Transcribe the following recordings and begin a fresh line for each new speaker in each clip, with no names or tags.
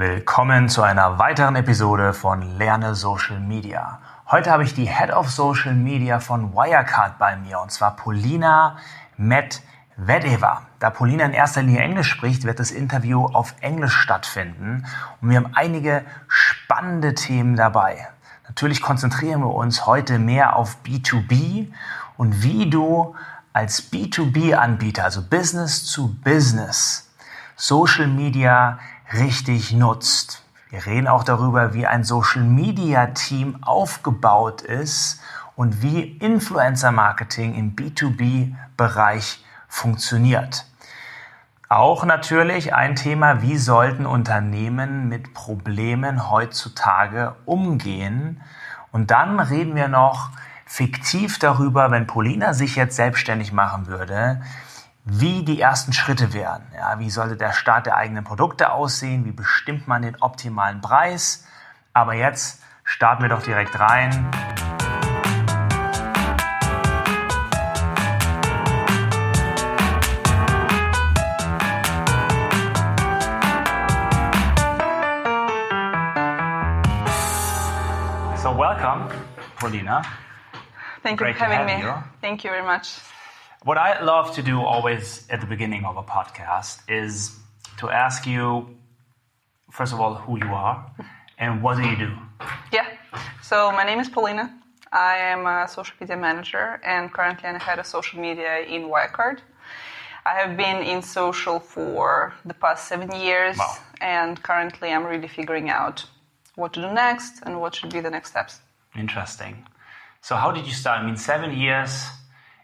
Willkommen zu einer weiteren Episode von Lerne Social Media. Heute habe ich die Head of Social Media von Wirecard bei mir und zwar Polina Medvedeva. Da Polina in erster Linie Englisch spricht, wird das Interview auf Englisch stattfinden und wir haben einige spannende Themen dabei. Natürlich konzentrieren wir uns heute mehr auf B2B und wie du als B2B-Anbieter, also Business to Business, Social Media richtig nutzt. Wir reden auch darüber, wie ein Social Media Team aufgebaut ist und wie Influencer Marketing im B2B Bereich funktioniert. Auch natürlich ein Thema, wie sollten Unternehmen mit Problemen heutzutage umgehen. Und dann reden wir noch fiktiv darüber, wenn Polina sich jetzt selbstständig machen würde, wie die ersten Schritte wären. Ja, wie sollte der Start der eigenen Produkte aussehen? Wie bestimmt man den optimalen Preis? Aber jetzt starten wir doch direkt rein. So welcome, Paulina.
Thank you
Great
for having me.
you.
Thank you very much.
What I love to do always at the beginning of a podcast is to ask you, first of all, who you are and what do you do?
Yeah. So my name is Polina. I am a social media manager and currently I'm head of social media in Wirecard. I have been in social for the past seven years
Wow.
and currently I'm really figuring out what to do next and what should be the next steps.
Interesting. So, how did you start? I mean, seven years,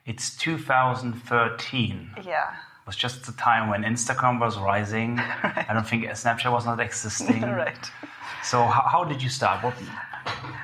it's 2013.
Yeah.
It was just the time when Instagram was rising. I don't think Snapchat was not existing.
right.
So, how, how did you start? What,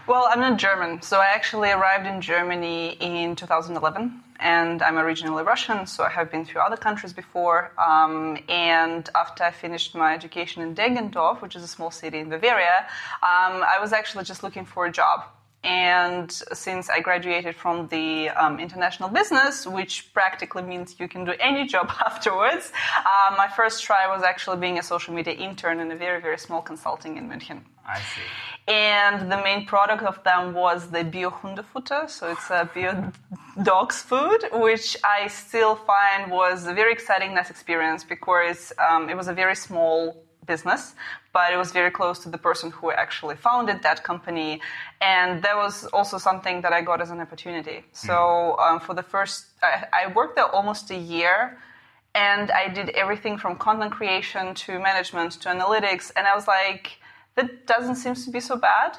Well, I'm not German, so I actually arrived in Germany in 2011, and I'm originally Russian, so I have been to other countries before. Um, and after I finished my education in Deggendorf, which is a small city in Bavaria, um, I was actually just looking for a job. And since I graduated from the um, international business, which practically means you can do any job afterwards, uh, my first try was actually being a social media intern in a very, very small consulting in München
I see.
and the main product of them was the bio Hundefutter, so it's a bio dog's food, which I still find was a very exciting, nice experience because um, it was a very small business, but it was very close to the person who actually founded that company, and that was also something that I got as an opportunity. So um, for the first, I, I worked there almost a year and I did everything from content creation to management to analytics, and I was like, that doesn't seem to be so bad,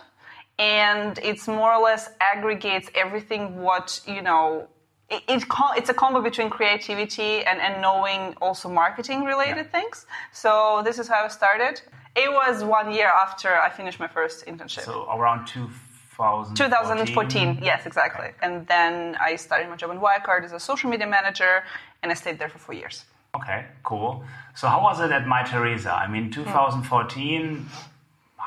and it's more or less aggregates everything what you know. It, it it's a combo between creativity and, and knowing also marketing related things. So this is how I started. It was one year after I finished my first internship.
So, around 2014.
2014, yes, exactly. And then I started my job in Wirecard as a social media manager, and I stayed there for four years.
Okay, cool. So how was it at Mytheresa? I mean, hmm. 2014,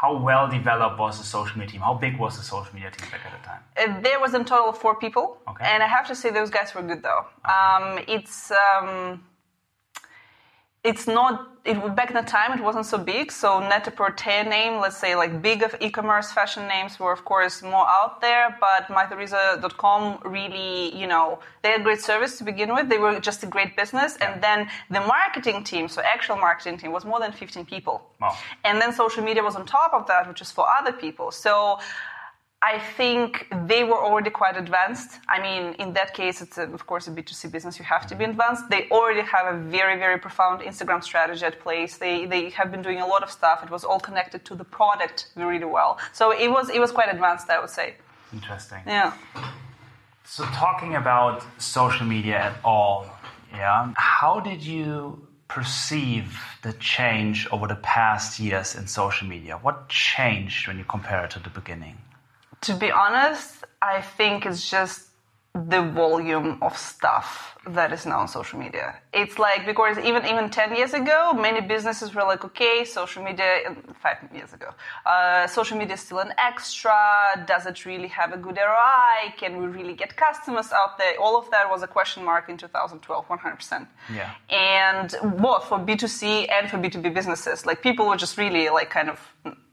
how well developed was the social media team? How big was the social media team back at the time?
Uh, there was in total four people,
Okay.
and I have to say those guys were good though. Um, it's um, it's not it back in the time it wasn't so big. So Net-a-Porter name, let's say like big of e-commerce fashion names were of course more out there, but mytheresa.com really you know they had great service to begin with. They were just a great business, and then the marketing team, so actual marketing team, was more than 15 people.
Wow.
And then social media was on top of that, which is for other people. So I think they were already quite advanced. I mean, in that case, it's a, of course a B2C business. You have to be advanced. They already have a very, very profound Instagram strategy at place. They, they have been doing a lot of stuff. It was all connected to the product really well. So it was, it was quite advanced, I would say.
Interesting.
Yeah.
So talking about social media at all, yeah, how did you perceive the change over the past years in social media? What changed when you compare it to the beginning?
To be honest, I think it's just the volume of stuff that is now on social media. It's like because even even ten years ago, many businesses were like, okay, social media. Five years ago, uh, social media is still an extra. Does it really have a good ROI? Can we really get customers out there? All of that was a question mark in 2012, 100. percent
Yeah.
And both for B2C and for B2B businesses, like people were just really like kind of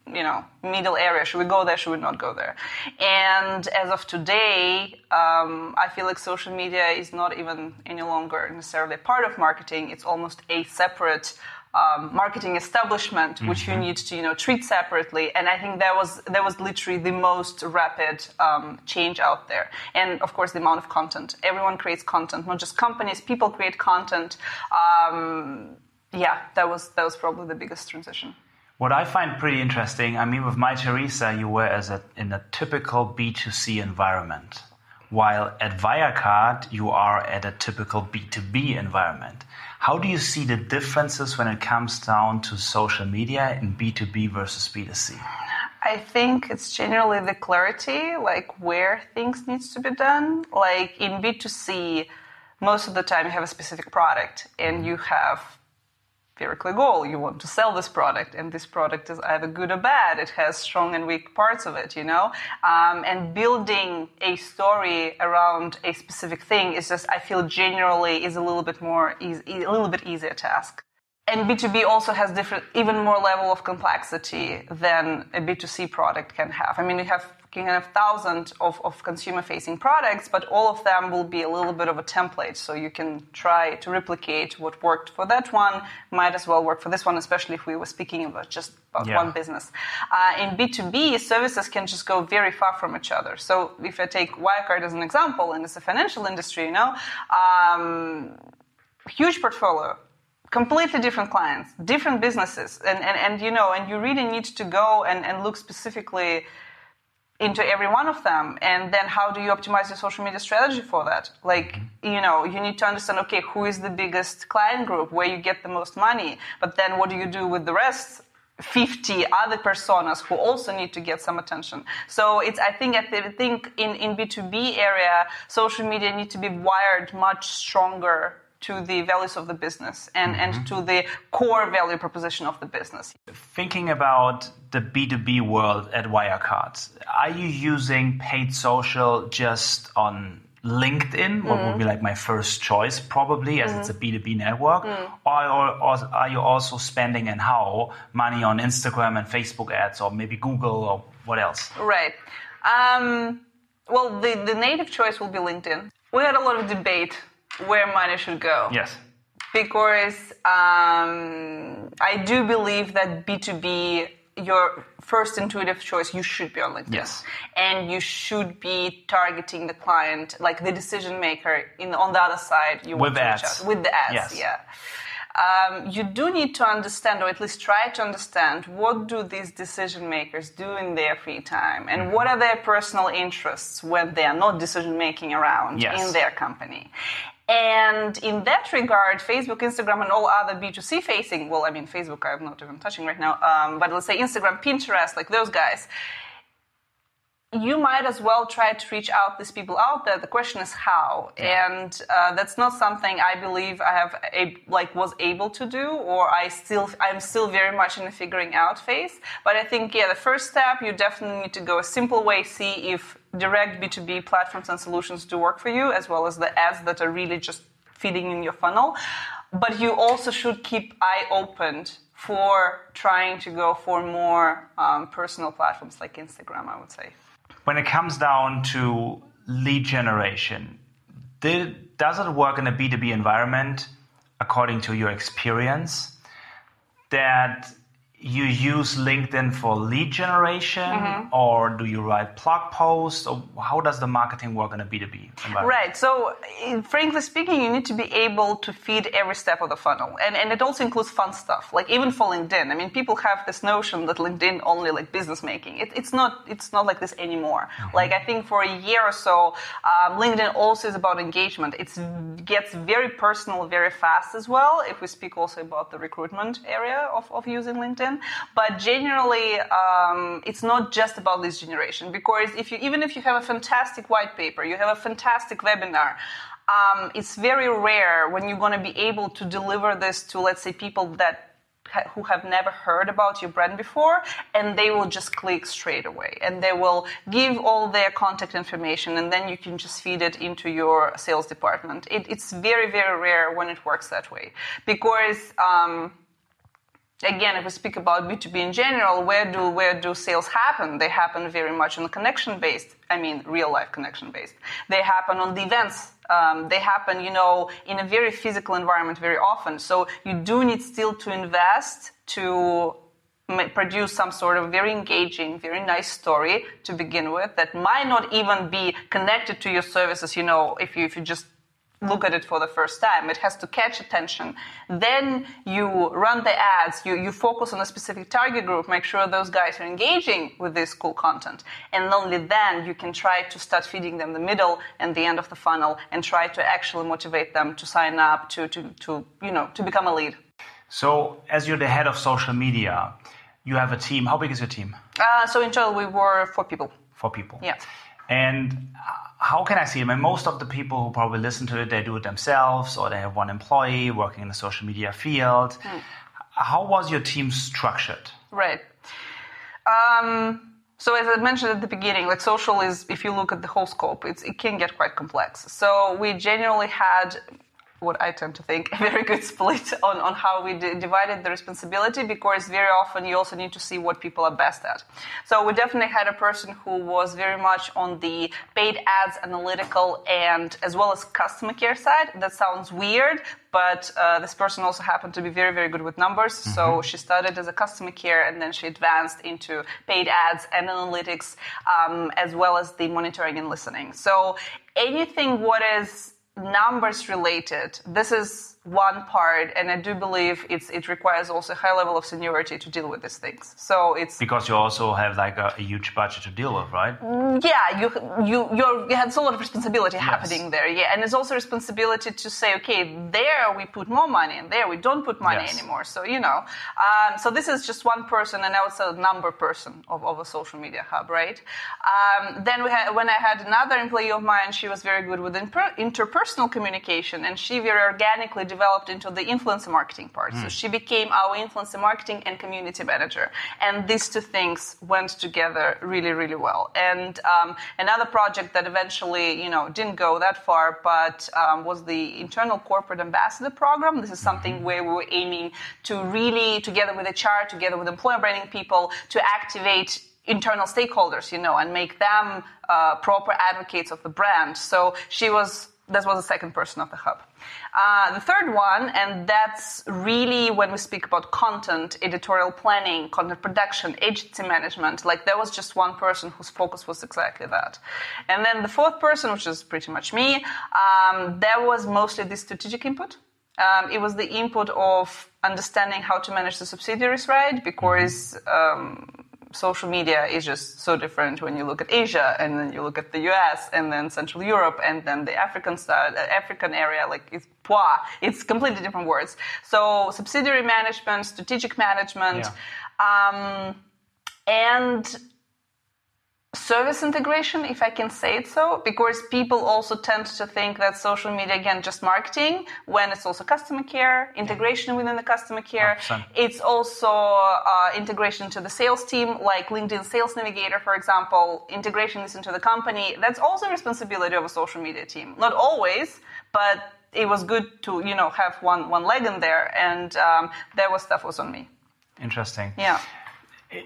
you know, middle area. Should we go there? Should we not go there? And as of today, um, I feel like social media is not even any longer necessarily a part of marketing. It's almost a separate um, marketing establishment, which mm-hmm. you need to, you know, treat separately. And I think that was that was literally the most rapid um, change out there. And of course, the amount of content. Everyone creates content, not just companies. People create content. Um, yeah, that was that was probably the biggest transition.
What I find pretty interesting, I mean, with Mytheresa, you were as a, in a typical B2C environment, while at Wirecard, you are at a typical B2B environment. How do you see the differences when it comes down to social media in B2B versus B2C?
I think it's generally the clarity, like where things needs to be done. Like in B2C, most of the time you have a specific product and you have clear goal. You want to sell this product, and this product is either good or bad. It has strong and weak parts of it, you know. Um, and building a story around a specific thing is just, I feel, generally is a little bit more, easy, a little bit easier task. And B2B also has different, even more level of complexity than a B2C product can have. I mean, you have can have thousands of, of consumer facing products, but all of them will be a little bit of a template. So you can try to replicate what worked for that one, might as well work for this one, especially if we were speaking about just about yeah. one business. Uh, in B2B, services can just go very far from each other. So if I take Wirecard as an example, and it's a financial industry, you know, um, huge portfolio completely different clients, different businesses, and, and, and you know, and you really need to go and, and look specifically into every one of them. And then how do you optimize your social media strategy for that? Like you know you need to understand okay who is the biggest client group where you get the most money? But then what do you do with the rest? 50 other personas who also need to get some attention. So it's i think i think in in b2b area social media need to be wired much stronger to the values of the business and, mm-hmm. and to the core value proposition of the business.
Thinking about the B2B world at Wirecard, are you using paid social just on LinkedIn, what mm. would be like my first choice, probably, as mm. it's a B2B mm-hmm. network? Mm. Or, or, or, are you also spending and how money on Instagram and Facebook ads, or maybe Google, or what else?
Right. Um, well, the, the native choice will be LinkedIn. We had a lot of debate where money should go.
Yes.
Because um, I do believe that B2B, your first intuitive choice, you should be on LinkedIn.
Yes.
And you should be targeting the client, like the decision maker in on the other side. You
with want to ads.
Out. With the ads,
yes.
yeah. Um, you do need to understand, or at least try to understand, what do these decision makers do in their free time, and what are their personal interests when they are not decision making around
yes.
in their company. And in that regard, Facebook, Instagram, and all other B2C facing, well, I mean, Facebook I'm not even touching right now, um, but let's say Instagram, Pinterest, like those guys, you might as well try to reach out these people out there. The question is how, yeah. and uh, that's not something I believe I have a, like was able to do, or I still I'm still very much in the figuring out phase. But I think yeah, the first step you definitely need to go a simple way, see if direct B2B platforms and solutions do work for you, as well as the ads that are really just feeding in your funnel. But you also should keep eye opened for trying to go for more um, personal platforms like Instagram, I would say
when it comes down to lead generation, did, does it work in a B2B environment according to your experience that you use LinkedIn for lead generation, mm-hmm. or do you write blog posts, or how does the marketing work in a B2B?
Right. So, frankly speaking, you need to be able to feed every step of the funnel, and and it also includes fun stuff, like even for LinkedIn. I mean, people have this notion that LinkedIn only like business making. It, it's not. It's not like this anymore. Mm-hmm. Like I think for a year or so, um, LinkedIn also is about engagement. It gets very personal very fast as well. If we speak also about the recruitment area of, of using LinkedIn. But generally, um, it's not just about this generation. Because if you even if you have a fantastic white paper, you have a fantastic webinar. Um, it's very rare when you're going to be able to deliver this to, let's say, people that who have never heard about your brand before and they will just click straight away. And they will give all their contact information and then you can just feed it into your sales department. It, it's very very rare when it works that way. Because um, again, if we speak about B2B in general, where do where do sales happen? They happen very much on connection based. I mean, real life connection based. They happen on the events. Um, they happen, you know, in a very physical environment very often. So you do need still to invest to produce some sort of very engaging, very nice story to begin with that might not even be connected to your services. You know, if you if you just look at it for the first time. It has to catch attention. Then you run the ads, you, you focus on a specific target group, make sure those guys are engaging with this cool content. And only then you can try to start feeding them the middle and the end of the funnel and try to actually motivate them to sign up, to, to, to you know, to become a lead.
So as you're the head of social media, you have a team. How big is your team?
Uh, so in total, we were four people.
Four people.
Yeah.
And how can I see? I mean, most of the people who probably listen to it, they do it themselves, or they have one employee working in the social media field. Hmm. How was your team structured?
Right. Um, so as I mentioned at the beginning, like social is, if you look at the whole scope, it can get quite complex. So we generally had what I tend to think, a very good split on, on how we d- divided the responsibility because very often you also need to see what people are best at. So we definitely had a person who was very much on the paid ads, analytical, and as well as customer care side. That sounds weird, but uh, this person also happened to be very, very good with numbers. Mm-hmm. So she started as a customer care and then she advanced into paid ads and analytics, um, as well as the monitoring and listening. So anything what is numbers related, this is one part, and I do believe it's, it requires also a high level of seniority to deal with these things. So it's
because you also have like a, a huge budget to deal with, right?
Mm, yeah, you you you have a lot of responsibility yes. happening there. Yeah, and it's also responsibility to say, okay, there we put more money, and there we don't put money yes. anymore. So you know, um, so this is just one person, and I was a number person of, of a social media hub, right? Um, then we had when I had another employee of mine, she was very good with interpersonal communication, and she very organically developed into the influencer marketing part. Mm. So hmm. she became our influencer marketing and community manager. And these two things went together really, really well. And um, another project that eventually, you know, didn't go that far, but um, was the internal corporate ambassador program. This is something mm-hmm. where we were aiming to really, together with HR, together with employer branding people, to activate internal stakeholders, you know, and make them uh, proper advocates of the brand. So she was, that was the second person of the hub. Uh, the third one, and that's really when we speak about content, editorial planning, content production, agency management, like there was just one person whose focus was exactly that. And then the fourth person, which is pretty much me, um, there was mostly the strategic input. Um, it was the input of understanding how to manage the subsidiaries right, because um, social media is just so different when you look at Asia and then you look at the US and then Central Europe and then the African side, uh, African area, like it's pois, it's completely different words. So subsidiary management, strategic management, yeah. um, and service integration, if I can say it so, because people also tend to think that social media, again, just marketing, when it's also customer care, integration within the customer care. 100%. It's also uh, integration to the sales team, like LinkedIn Sales Navigator, for example, integration this into the company. That's also responsibility of a social media team. Not always, but it was good to, you know, have one, one leg in there. And um, there was stuff was on me.
Interesting.
Yeah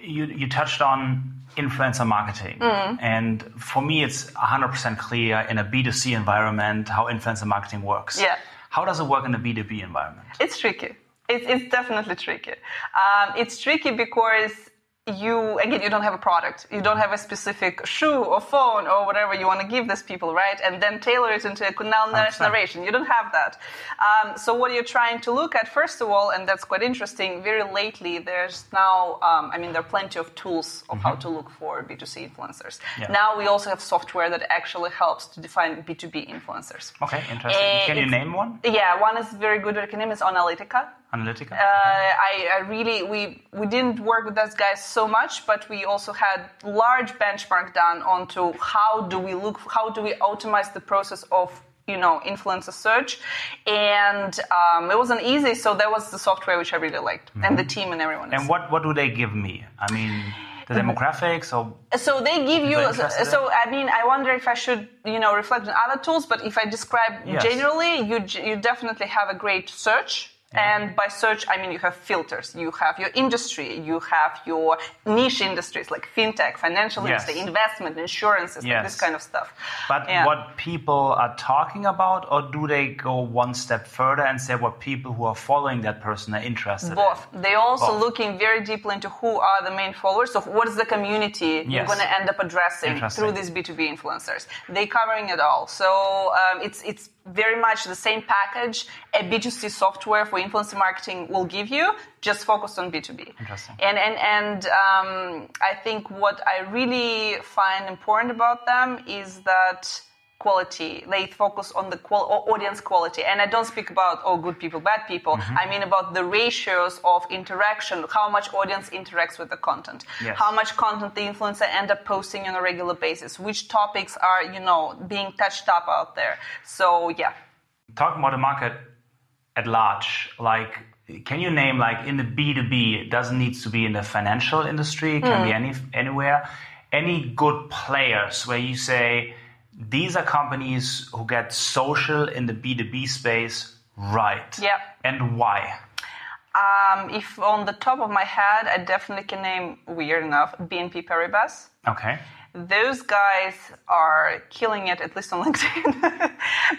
you, you touched on influencer marketing. Mm. And for me, it's 100% clear in a B2C environment how influencer marketing works.
Yeah.
How does it work in a B2B environment?
It's tricky. It's, it's definitely tricky. Um, it's tricky because you again you don't have a product. You don't have a specific shoe or phone or whatever you want to give these people right? And then tailor it into a kunal narration. You don't have that. Um, so what you're trying to look at first of all and that's quite interesting very lately there's now um, i mean there are plenty of tools of mm-hmm. how to look for b2c influencers. Yeah. now we also have software that actually helps to define b2b influencers.
Okay interesting. And can you name one?
Yeah one is very good recommend is analytica
Analytica.
Uh, I, I really we we didn't work with those guys so much, but we also had large benchmark done onto how do we look, how do we automate the process of you know influencer search, and um, it wasn't easy. So that was the software which I really liked, and the team and everyone. else.
and what what do they give me? I mean, the demographics or
So they give you.
People interested in-
So I mean, I wonder if I should, you know, reflect on other tools. But if I describe
Yes.
generally, you you definitely have a great search. And by search, I mean you have filters. You have your industry. You have your niche industries like fintech, financial
Yes.
industry, investment, insurances, like this kind of stuff.
But
Yeah.
what people are talking about, or do they go one step further and say what people who are following that person are interested
Both.
in?
They also
Both.
looking very deeply into who are the main followers. So what is the community you're going to end up addressing through these B2B influencers? They're covering it all. So um, it's it's very much the same package a B2C software for influencer marketing will give you, just focused on B2B.
Interesting.
And and and um, I think what I really find important about them is that quality. They focus on the qual- audience quality. And I don't speak about, oh, good people, bad people.
Mm-hmm.
I mean about the ratios of interaction, how much audience interacts with the content,
Yes.
how much content the influencer end up posting on a regular basis, which topics are, you know, being touched up out there. So, yeah.
Talking about the market at large, like, can you name like in the B two B? It doesn't need to be in the financial industry. It can be
Hmm.
any anywhere. Any good players where you say these are companies who get social in the B two B space right?
Yeah.
And why?
Um, if on the top of my head, I definitely can name, weird enough, BNP Paribas.
Okay.
those guys are killing it, at least on LinkedIn,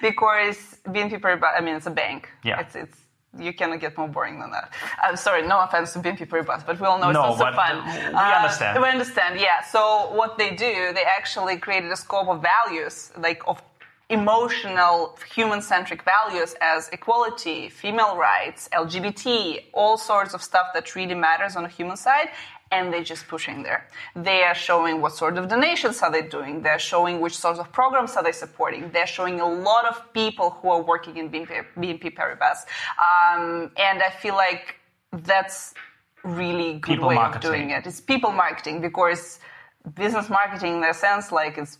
because BNP Paribas, I mean, it's a bank.
Yeah.
It's, it's, you cannot get more boring than that. I'm sorry, no offense to BNP Paribas, but we all know it's
No,
also
but
fun.
we
Uh,
understand.
We understand, yeah. So what they do, they actually created a scope of values, like of emotional, human-centric values as equality, female rights, LGBT, all sorts of stuff that really matters on a human side, and they're just pushing there. They are showing what sort of donations are they doing. They're showing which sorts of programs are they supporting. They're showing a lot of people who are working in BNP, BNP Paribas, um, and I feel like that's really good
People
way
marketing.
of doing it. It's people marketing because business marketing, in a sense, like it's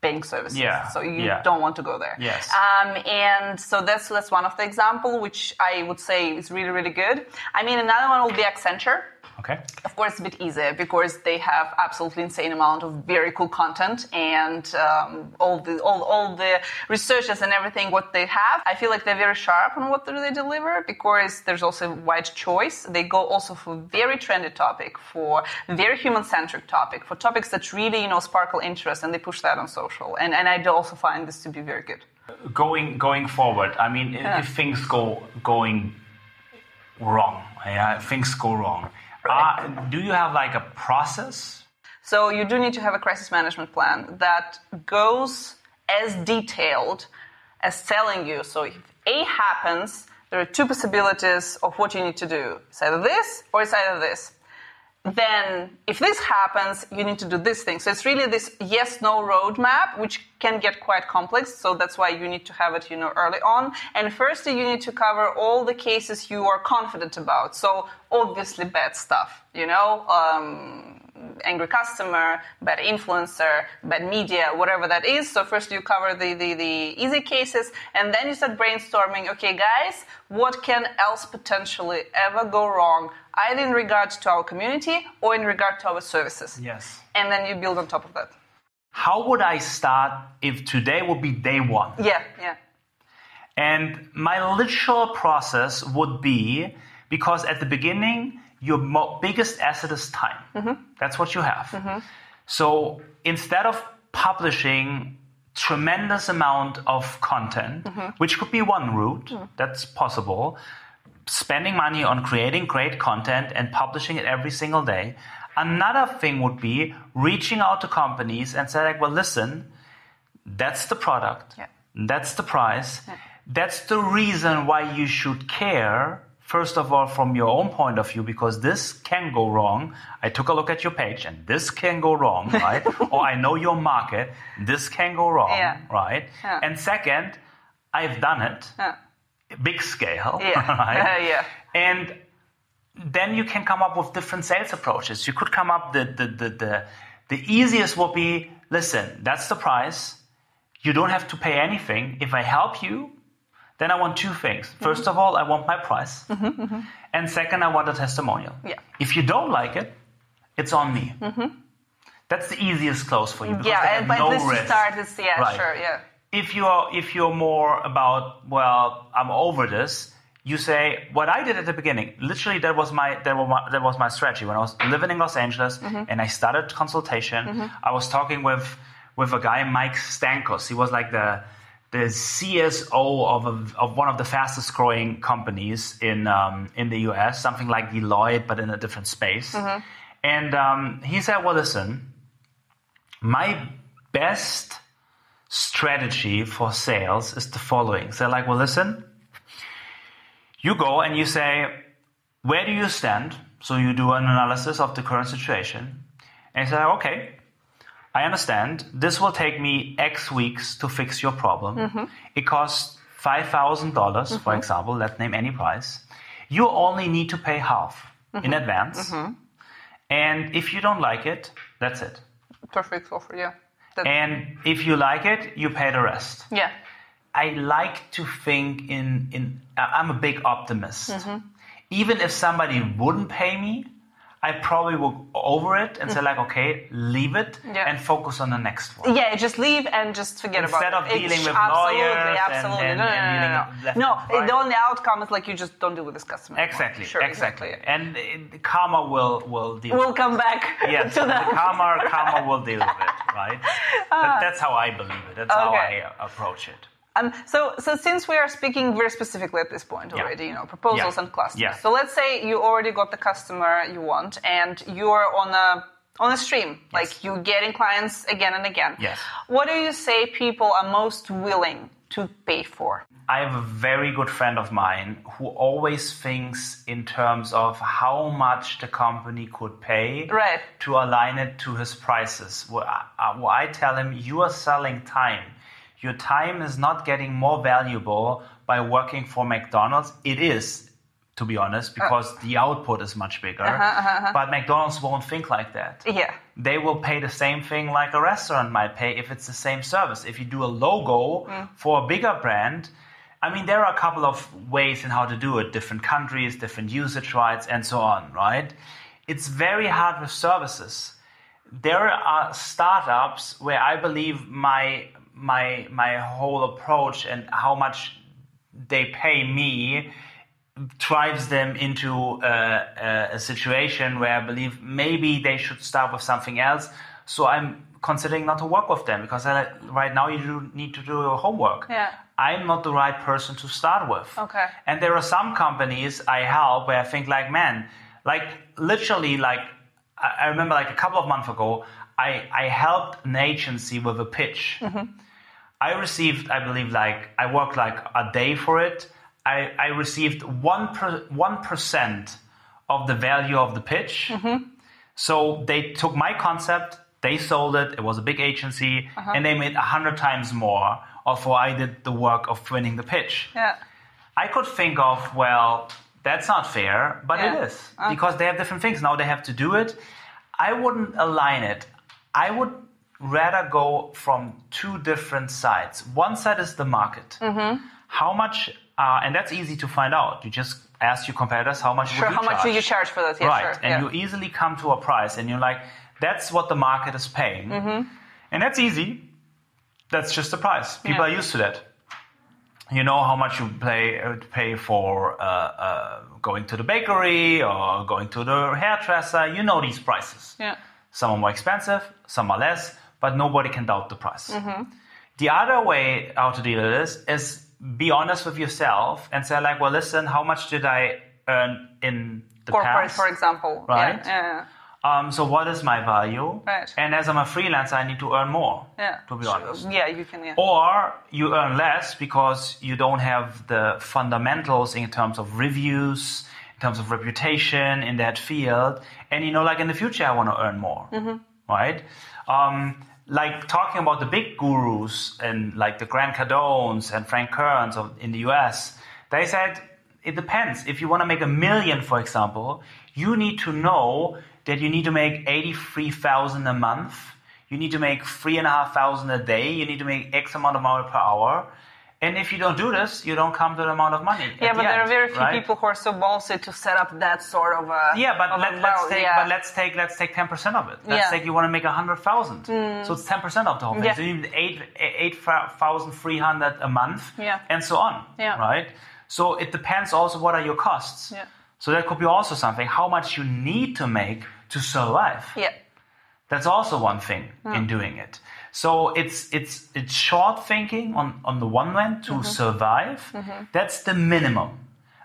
bank services.
Yeah,
So you
yeah.
don't want to go there.
Yes.
Um, and so that's that's one of the example which I would say is really really good. I mean, another one will be Accenture.
Okay.
Of course, it's a bit easier because they have absolutely insane amount of very cool content and um, all the all, all the researchers and everything what they have. I feel like they're very sharp on what do they deliver because there's also wide choice. They go also for very trendy topic, for very human centric topic, for topics that really you know sparkle interest, and they push that on social. And and I do also find this to be very good.
Going going forward, I mean, if-
Yeah.
if things go going wrong, yeah, things go wrong. Uh, do you have like a process?
So you do need to have a crisis management plan that goes as detailed as telling you. So if A happens, there are two possibilities of what you need to do. It's either this or it's either this. Then if this happens, you need to do this thing. So it's really this yes-no roadmap, which can get quite complex. So that's why you need to have it, you know, early on. And firstly, you need to cover all the cases you are confident about. So obviously bad stuff, you know, um, angry customer, bad influencer, bad media, whatever that is. So first you cover the, the, the easy cases and then you start brainstorming, okay guys, what can else potentially ever go wrong, either in regard to our community or in regard to our services.
Yes.
And then you build on top of that.
How would I start if today would be day one?
Yeah, yeah.
And my literal process would be because at the beginning, your mo- biggest asset is time. Mm-hmm. That's what you have. Mm-hmm. So instead of publishing tremendous amount of content, mm-hmm. which could be one route, mm. that's possible, spending money on creating great content and publishing it every single day. Another thing would be reaching out to companies and say like, well, listen, that's the product.
Yeah.
That's the price. That's the reason why you should care. First of all, from your own point of view, because this can go wrong. I took a look at your page and this can go wrong, right? or I know your market. This can go wrong,
Yeah.
right?
Yeah.
And second, I've done it
Yeah.
big scale, right?
Uh, yeah.
And then you can come up with different sales approaches. You could come up the the the the, the easiest would be listen, that's the price. You don't have to pay anything. If I help you, then I want two things. Mm-hmm. 1st of all, I want my price. Mm-hmm, mm-hmm. And second, I want a testimonial.
Yeah.
If you don't like it, it's on me. That's the easiest close for you. Because
yeah, but
no
this
risk.
start is yeah,
Right.
sure, yeah.
If you're if you're more about well, I'm over this. You say what I did at the beginning. Literally, that was my that was my, that was my strategy when I was living in Los Angeles
Mm-hmm.
and I started consultation. I was talking with with a guy, Mike Stankos. He was like the the CSO of a, of one of the fastest growing companies in um, in the US, something like Deloitte, but in a different space.
Mm-hmm.
And um, he said, "Well, listen, my best strategy for sales is the following. So, like, well, listen, you go and you say, where do you stand? So you do an analysis of the current situation, and you say, okay, I understand. This will take me X weeks to fix your problem. Mm-hmm. It costs five dollars, mm-hmm. for example. Let's name any price. You only need to pay half in mm-hmm. advance, and if you don't like it, that's it.
Perfect offer, yeah. That-
And if you like it, you pay the rest.
yeah.
I like to think in in. I'm a big optimist. Even if somebody wouldn't pay me, I probably would over it and say like, okay, leave it
Yeah.
and focus on the next one.
Yeah, just leave and just forget
Instead
about
of
it. It's
dealing with
absolutely,
lawyers
absolutely.
and-
no, no,
and
no,
dealing
no,
left
no. No, the only outcome is like you just don't deal with this customer.
Exactly,
Sure,
exactly.
yeah.
And uh, karma will will deal.
We'll come back
yes,
to
the
that.
karma karma will deal with it, right? That- that's how I believe it. That's how I uh, approach it.
Um, so, so since we are speaking very specifically at this point
Yeah.
already, you know, proposals
Yeah.
and clusters.
Yeah.
So let's say you already got the customer you want, and you're on a on a stream, like you're getting clients again and again.
Yes.
What do you say people are most willing to pay for?
I have a very good friend of mine who always thinks in terms of how much the company could pay
Right.
to align it to his prices. What I, uh, what I tell him, you are selling time. Your time is not getting more valuable by working for McDonald's. It is, to be honest, uh. because the output is much bigger. Uh-huh, uh-huh, uh-huh. But McDonald's won't think like that
Yeah.
they will pay the same thing like a restaurant might pay if it's the same service. If you do a logo mm. for a bigger brand, I mean, there are a couple of ways in how to do it different countries, different usage rights, and so on, right? It's very hard with services. There are startups where I believe my my my whole approach and how much they pay me drives them into a, a, a situation where I believe maybe they should start with something else. So I'm considering not to work with them because I, right now you do need to do your homework.
Yeah.
I'm not the right person to start with.
Okay.
And there are some companies I help where I think like, man, like literally like I remember like a couple of months ago, I, I helped an agency with a pitch. Mm-hmm. I received, I believe, like I worked like a day for it. I, I received one per, one percent of the value of the pitch. Mm-hmm. So they took my concept, they sold it. It was a big agency, uh-huh. and they made a hundred times more. Although I did the work of winning the pitch.
Yeah.
I could think of, well, that's not fair, but
Yeah.
it is uh-huh. because they have different things. Now they have to do it. I wouldn't align it. I would rather go from two different sides. One side is the market.
Mm-hmm.
How much, uh, and that's easy to find out. You just ask your competitors how much
Sure.
would you
How much do
charge?
you charge for that? Yeah,
right,
sure.
and
yeah.
you easily come to a price, and you're like, that's what the market is paying,
Mm-hmm.
and that's easy. That's just the price. People
Yeah.
are used to that. You know how much you pay uh, pay for uh, uh, going to the bakery or going to the hairdresser. You know these prices.
yeah.
Some are more expensive, some are less, but nobody can doubt the price.
Mm-hmm.
The other way how to deal with this is be honest with yourself and say like, well, listen, how much did I earn in the
Corporate,
past?
for example.
Right.
Yeah. yeah.
Um, so what is my value?
Right.
And as I'm a freelancer, I need to earn more.
Yeah.
To be honest.
Yeah, you can. Yeah.
Or you earn less because you don't have the fundamentals in terms of reviews, in terms of reputation in that field. And you know, like in the future, I want to earn more, right? Um, like talking about the big gurus and like the Grant Cardones and Frank Kerns of, in the US, they said it depends. If you want to make a million, for example, you need to know that you need to make 83,000 a month. You need to make three and a half thousand a day. You need to make X amount of money per hour. And if you don't do this, you don't come to the amount of money.
Yeah, but
the
there are very few
right?
people who are so ballsy to set up that sort of a
Yeah, but let, let's take
yeah.
but let's take let's take ten percent of it. Let's
Yeah. Mm.
take you want to make a hundred thousand. So it's ten percent of the whole thing.
Yeah.
So you need eight eight thousand three hundred a month,
Yeah.
and so on.
Yeah.
Right. So it depends also what are your costs.
Yeah.
So that could be also something how much you need to make to survive.
yeah.
That's also one thing in doing it. So it's it's it's short thinking on, on the one hand to survive. That's the minimum.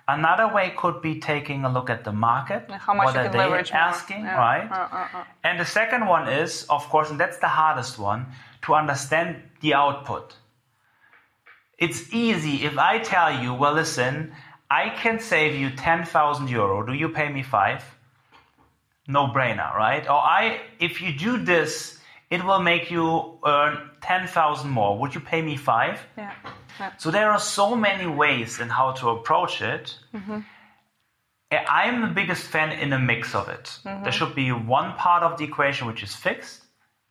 Another way could be taking a look at the market.
how much
what are they asking,
Yeah.
right?
Uh, uh, uh.
And the second one is, of course, and that's the hardest one, to understand the output. It's easy if I tell you, well, listen, I can save you 10,000 euro. Do you pay me five? No brainer, right? Or I, if you do this, it will make you earn 10,000 more. Would you pay me five?
Yeah. yeah.
So there are so many ways in how to approach it.
Mm-hmm.
I'm the biggest fan in a mix of it.
Mm-hmm.
There should be one part of the equation which is fixed,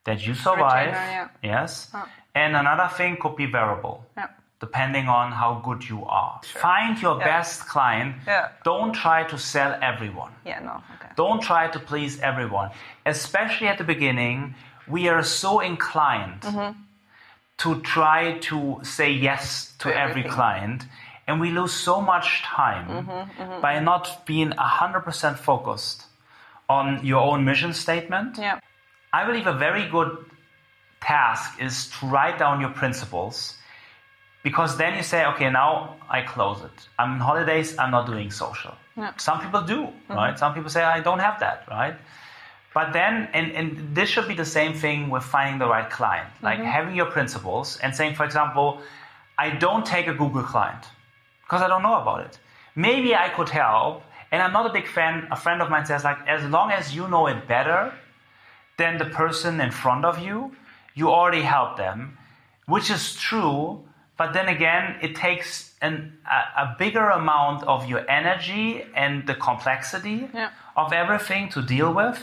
that you survive.
Retainer,
Yes.
Oh.
And another thing could be variable,
Yeah.
depending on how good you are. Find your
Yeah.
best client.
Yeah.
Don't try to sell everyone.
Yeah, no, okay.
Don't try to please everyone. Especially at the beginning, we are so inclined mm-hmm. to try to say yes to
To
every
everything.
client. And we lose so much time mm-hmm, mm-hmm. by not being 100% focused on your own mission statement.
Yeah.
I believe a very good task is to write down your principles because then you say, okay, now I close it. I'm on holidays, I'm not doing social.
Yeah.
Some people do, right? Some people say, I don't have that, right? But then, and, and this should be the same thing with finding the right client, like mm-hmm. having your principles and saying, for example, I don't take a Google client because I don't know about it. Maybe I could help, and I'm not a big fan. A friend of mine says, like, as long as you know it better than the person in front of you, you already help them, which is true. But then again, it takes an, a, a bigger amount of your energy and the complexity
Yeah.
of everything to deal with.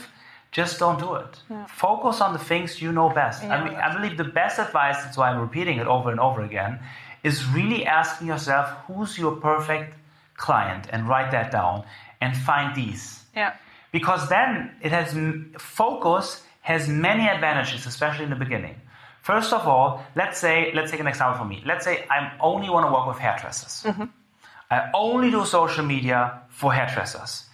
Just don't do it. Focus on the things you know best. I mean, I believe the best advice, that's why I'm repeating it over and over again, is really asking yourself who's your perfect client? And write that down and find these.
Yeah.
because then it has focus has many advantages especially in the beginning. First of all let's say let's take an example for me. Let's say i only want to work with hairdressers. Mm-hmm. I only do social media for hairdressers.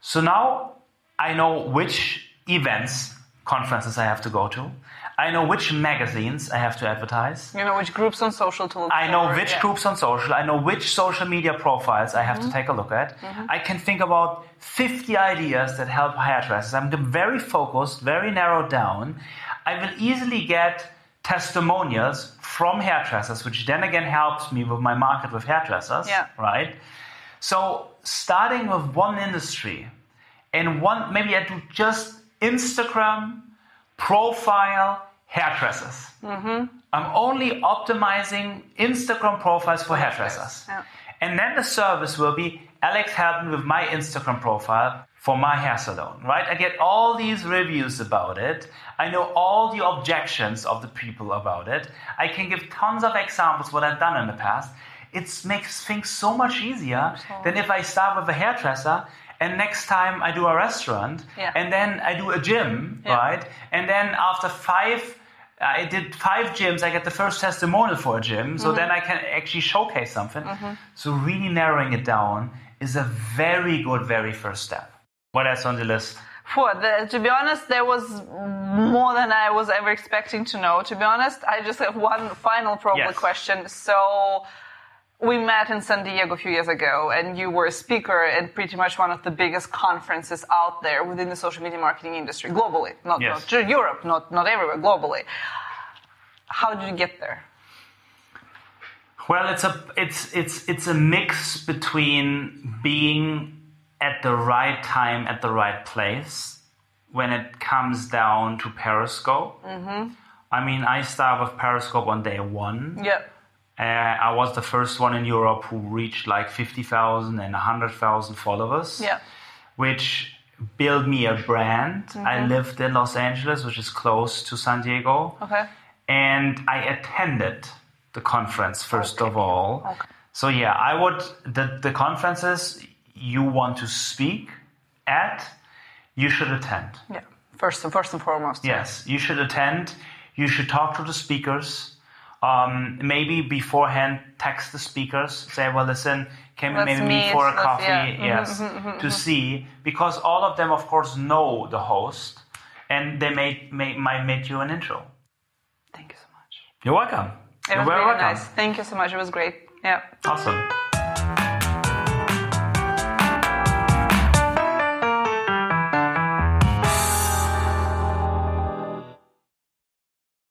So now i know which events conferences i have to go to i know which magazines i have to advertise
You know which groups on social to look
I know
for,
which
yeah.
groups on social, I know which social media profiles I have to mm-hmm. take a look at. Mm-hmm. I can think about 50 ideas that help hairdressers. I'm very focused, very narrowed down. I will easily get testimonials from hairdressers, which then again helps me with my market with hairdressers.
Yeah.
Right? So starting with one industry and one, maybe I do just Instagram, profile, hairdressers. Mm-hmm. I'm only optimizing Instagram profiles for hairdressers.
Yeah.
And then the service will be Alex help me with my Instagram profile for my hair salon, right? I get all these reviews about it. I know all the objections of the people about it. I can give tons of examples what I've done in the past. It makes things so much easier than if I start with a hairdresser and next time I do a restaurant
Yeah.
and then I do a gym,
Yeah.
right? And then after five I did five gyms. I get the first testimonial for a gym, so mm-hmm. then I can actually showcase something. Mm-hmm. So really narrowing it down is a very good, very first step. What else on the list?
For the, to be honest, there was more than I was ever expecting to know. To be honest, I just have one final probably
Yes.
question. So we met in San Diego a few years ago, and you were a speaker at pretty much one of the biggest conferences out there within the social media marketing industry globally, not,
Yes.
not Europe, not not everywhere, globally. How did you get there?
Well, it's a it's it's it's a mix between being at the right time at the right place when it comes down to Periscope. Mm-hmm. I mean, I start with Periscope on day one.
Yeah,
Uh, I was the first one in Europe who reached like 50,000 and 100,000 followers.
Yeah.
Which built me a brand. I
Mm-hmm.
lived in Los Angeles, which is close to San Diego.
Okay.
And I attended the conference first
Okay.
of all.
Okay.
So yeah, I would the the conferences you want to speak at, you should attend.
Yeah. First, and first and foremost.
Yes, you should attend. You should talk to the speakers. Um, maybe beforehand, text the speakers. Say, well, listen, can we maybe meet for a coffee?
yeah. Mm-hmm,
Yes, to see because all of them, of course, know the host, and they may, may might make you an intro.
Thank you so much.
You're welcome.
It
You're
was
very
really
welcome.
nice. Thank you so much. It was great. Yeah.
Awesome.